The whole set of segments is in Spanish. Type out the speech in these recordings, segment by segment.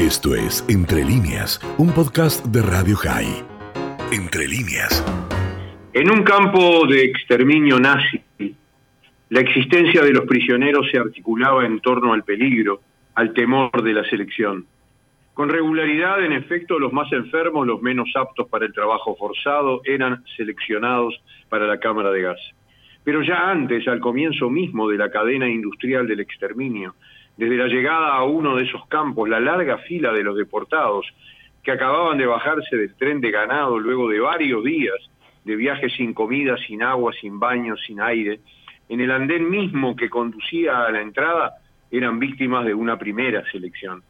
Esto es Entre líneas, un podcast de Radio High. Entre líneas. En un campo de exterminio nazi, la existencia de los prisioneros se articulaba en torno al peligro, al temor de la selección. Con regularidad, en efecto, los más enfermos, los menos aptos para el trabajo forzado, eran seleccionados para la cámara de gas. Pero ya antes, al comienzo mismo de la cadena industrial del exterminio, desde la llegada a uno de esos campos, la larga fila de los deportados que acababan de bajarse del tren de ganado luego de varios días de viaje sin comida, sin agua, sin baño, sin aire, en el andén mismo que conducía a la entrada, eran víctimas de una primera selección.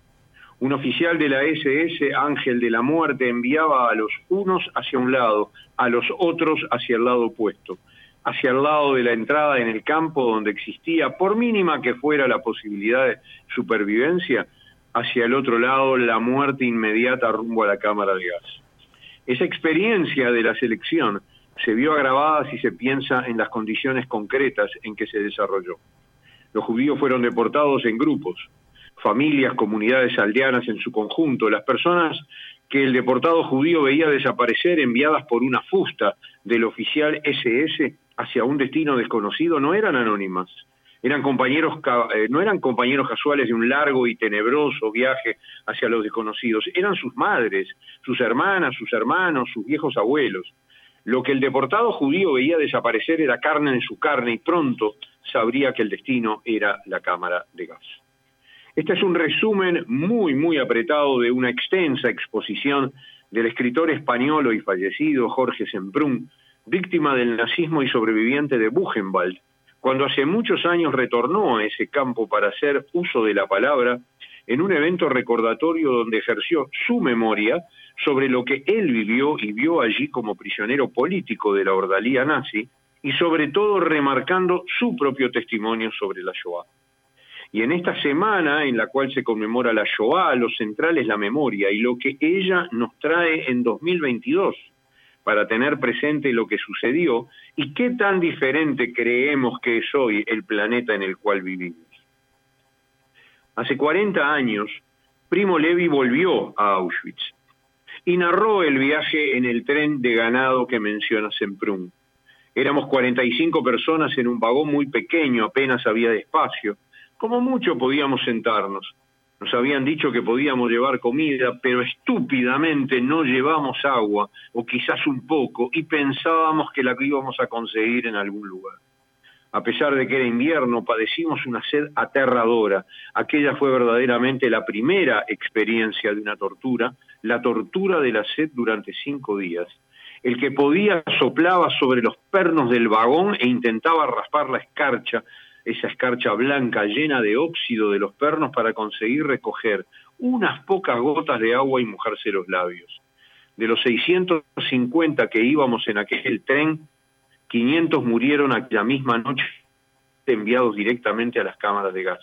Un oficial de la SS, Ángel de la Muerte, enviaba a los unos hacia un lado, a los otros hacia el lado opuesto hacia el lado de la entrada en el campo donde existía, por mínima que fuera la posibilidad de supervivencia, hacia el otro lado la muerte inmediata rumbo a la cámara de gas. Esa experiencia de la selección se vio agravada si se piensa en las condiciones concretas en que se desarrolló. Los judíos fueron deportados en grupos, familias, comunidades aldeanas en su conjunto. Las personas que el deportado judío veía desaparecer enviadas por una fusta del oficial SS hacia un destino desconocido no eran anónimas, eran compañeros, eh, no eran compañeros casuales de un largo y tenebroso viaje hacia los desconocidos, eran sus madres, sus hermanas, sus hermanos, sus viejos abuelos. Lo que el deportado judío veía desaparecer era carne en su carne y pronto sabría que el destino era la cámara de gas. Este es un resumen muy, muy apretado de una extensa exposición del escritor español y fallecido Jorge Semprún, víctima del nazismo y sobreviviente de Buchenwald, cuando hace muchos años retornó a ese campo para hacer uso de la palabra en un evento recordatorio donde ejerció su memoria sobre lo que él vivió y vio allí como prisionero político de la ordalía nazi y sobre todo remarcando su propio testimonio sobre la Shoah. Y en esta semana en la cual se conmemora la Shoah, lo central es la memoria y lo que ella nos trae en 2022 para tener presente lo que sucedió y qué tan diferente creemos que es hoy el planeta en el cual vivimos. Hace 40 años, Primo Levi volvió a Auschwitz y narró el viaje en el tren de ganado que menciona Semprún. Éramos 45 personas en un vagón muy pequeño, apenas había espacio. Como mucho podíamos sentarnos. Nos habían dicho que podíamos llevar comida, pero estúpidamente no llevamos agua, o quizás un poco, y pensábamos que la íbamos a conseguir en algún lugar. A pesar de que era invierno, padecimos una sed aterradora. Aquella fue verdaderamente la primera experiencia de una tortura, la tortura de la sed durante cinco días. El que podía soplaba sobre los pernos del vagón e intentaba raspar la escarcha, esa escarcha blanca llena de óxido de los pernos para conseguir recoger unas pocas gotas de agua y mojarse los labios. De los 650 que íbamos en aquel tren, 500 murieron aquella misma noche enviados directamente a las cámaras de gas.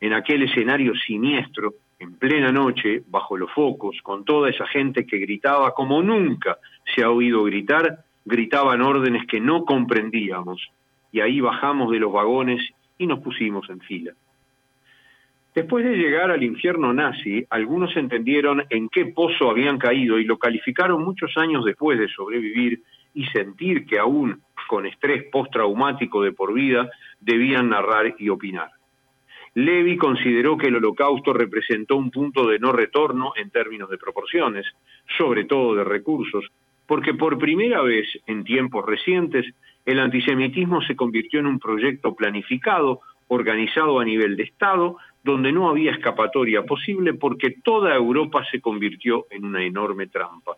En aquel escenario siniestro, en plena noche, bajo los focos, con toda esa gente que gritaba como nunca se ha oído gritar, gritaban órdenes que no comprendíamos. Y ahí bajamos de los vagones y nos pusimos en fila. Después de llegar al infierno nazi, algunos entendieron en qué pozo habían caído y lo calificaron muchos años después de sobrevivir y sentir que aún con estrés postraumático de por vida debían narrar y opinar. Levi consideró que el holocausto representó un punto de no retorno en términos de proporciones, sobre todo de recursos, porque por primera vez en tiempos recientes el antisemitismo se convirtió en un proyecto planificado, organizado a nivel de Estado, donde no había escapatoria posible porque toda Europa se convirtió en una enorme trampa.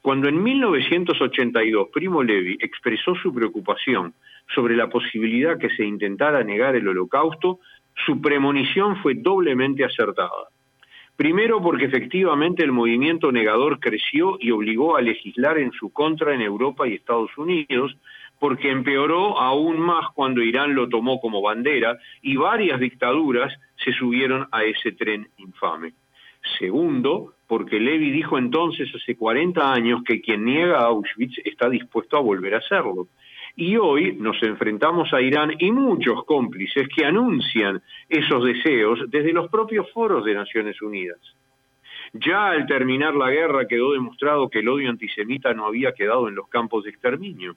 Cuando en 1982 Primo Levi expresó su preocupación sobre la posibilidad que se intentara negar el holocausto, su premonición fue doblemente acertada. Primero porque efectivamente el movimiento negador creció y obligó a legislar en su contra en Europa y Estados Unidos, porque empeoró aún más cuando Irán lo tomó como bandera y varias dictaduras se subieron a ese tren infame. Segundo, porque Levi dijo entonces hace 40 años que quien niega a Auschwitz está dispuesto a volver a hacerlo. Y hoy nos enfrentamos a Irán y muchos cómplices que anuncian esos deseos desde los propios foros de Naciones Unidas. Ya al terminar la guerra quedó demostrado que el odio antisemita no había quedado en los campos de exterminio.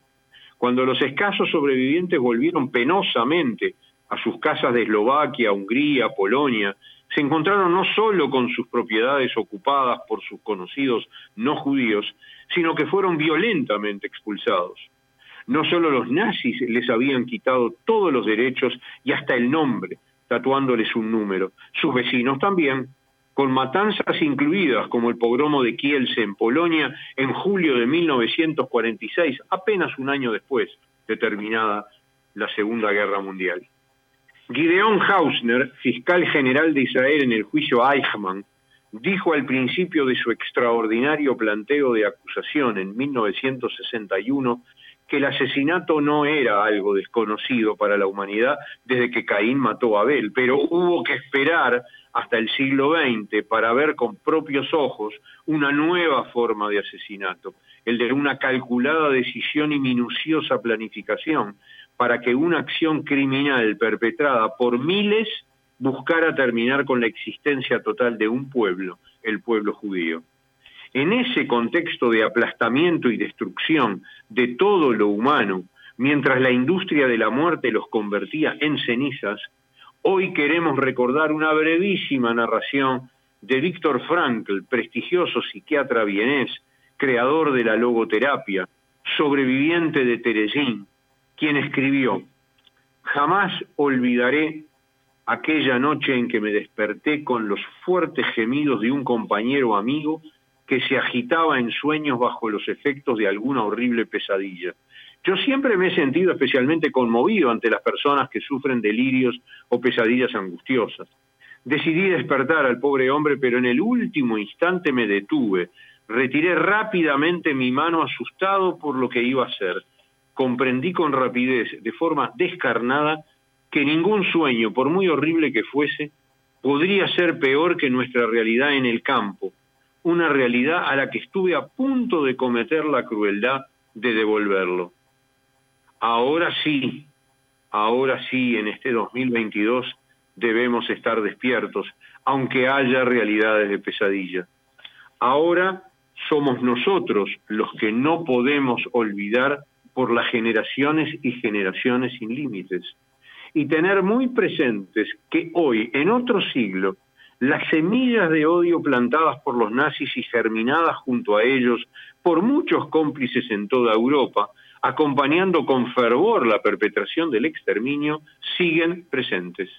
Cuando los escasos sobrevivientes volvieron penosamente a sus casas de Eslovaquia, Hungría, Polonia, se encontraron no solo con sus propiedades ocupadas por sus conocidos no judíos, sino que fueron violentamente expulsados. No solo los nazis les habían quitado todos los derechos y hasta el nombre, tatuándoles un número, sus vecinos también, con matanzas incluidas como el pogromo de Kielce en Polonia en julio de 1946, apenas un año después de terminada la Segunda Guerra Mundial. Gideon Hausner, fiscal general de Israel en el juicio Eichmann, dijo al principio de su extraordinario planteo de acusación en 1961 que el asesinato no era algo desconocido para la humanidad desde que Caín mató a Abel, pero hubo que esperar hasta el siglo XX para ver con propios ojos una nueva forma de asesinato, el de una calculada decisión y minuciosa planificación para que una acción criminal perpetrada por miles buscara terminar con la existencia total de un pueblo, el pueblo judío. En ese contexto de aplastamiento y destrucción de todo lo humano, mientras la industria de la muerte los convertía en cenizas, hoy queremos recordar una brevísima narración de Víctor Frankl, prestigioso psiquiatra vienés, creador de la logoterapia, sobreviviente de Teresín, quien escribió, Jamás olvidaré aquella noche en que me desperté con los fuertes gemidos de un compañero amigo que se agitaba en sueños bajo los efectos de alguna horrible pesadilla. Yo siempre me he sentido especialmente conmovido ante las personas que sufren delirios o pesadillas angustiosas. Decidí despertar al pobre hombre, pero en el último instante me detuve. Retiré rápidamente mi mano asustado por lo que iba a hacer. Comprendí con rapidez, de forma descarnada, que ningún sueño, por muy horrible que fuese, podría ser peor que nuestra realidad en el campo, una realidad a la que estuve a punto de cometer la crueldad de devolverlo. Ahora sí, ahora sí, en este 2022 debemos estar despiertos, aunque haya realidades de pesadilla. Ahora somos nosotros los que no podemos olvidar por las generaciones y generaciones sin límites. Y tener muy presentes que hoy, en otro siglo, las semillas de odio plantadas por los nazis y germinadas junto a ellos por muchos cómplices en toda Europa, acompañando con fervor la perpetración del exterminio, siguen presentes.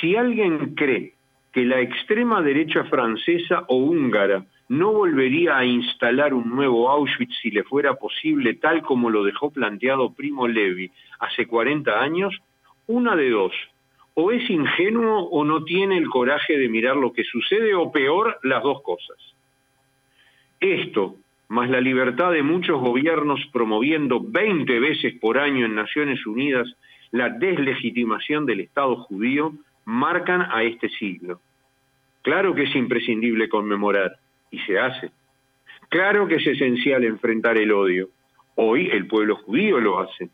Si alguien cree que la extrema derecha francesa o húngara no volvería a instalar un nuevo Auschwitz si le fuera posible, tal como lo dejó planteado Primo Levi hace 40 años, una de dos, o es ingenuo o no tiene el coraje de mirar lo que sucede, o peor, las dos cosas. Esto, más la libertad de muchos gobiernos promoviendo 20 veces por año en Naciones Unidas la deslegitimación del Estado judío, marcan a este siglo. Claro que es imprescindible conmemorar, y se hace. Claro que es esencial enfrentar el odio. Hoy el pueblo judío lo hace.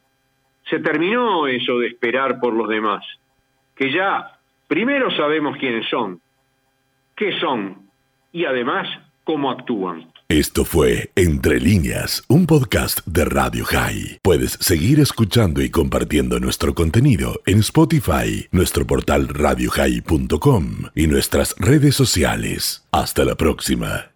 Se terminó eso de esperar por los demás que ya primero sabemos quiénes son, qué son y además cómo actúan. Esto fue Entre líneas, un podcast de Radio High. Puedes seguir escuchando y compartiendo nuestro contenido en Spotify, nuestro portal radiohigh.com y nuestras redes sociales. Hasta la próxima.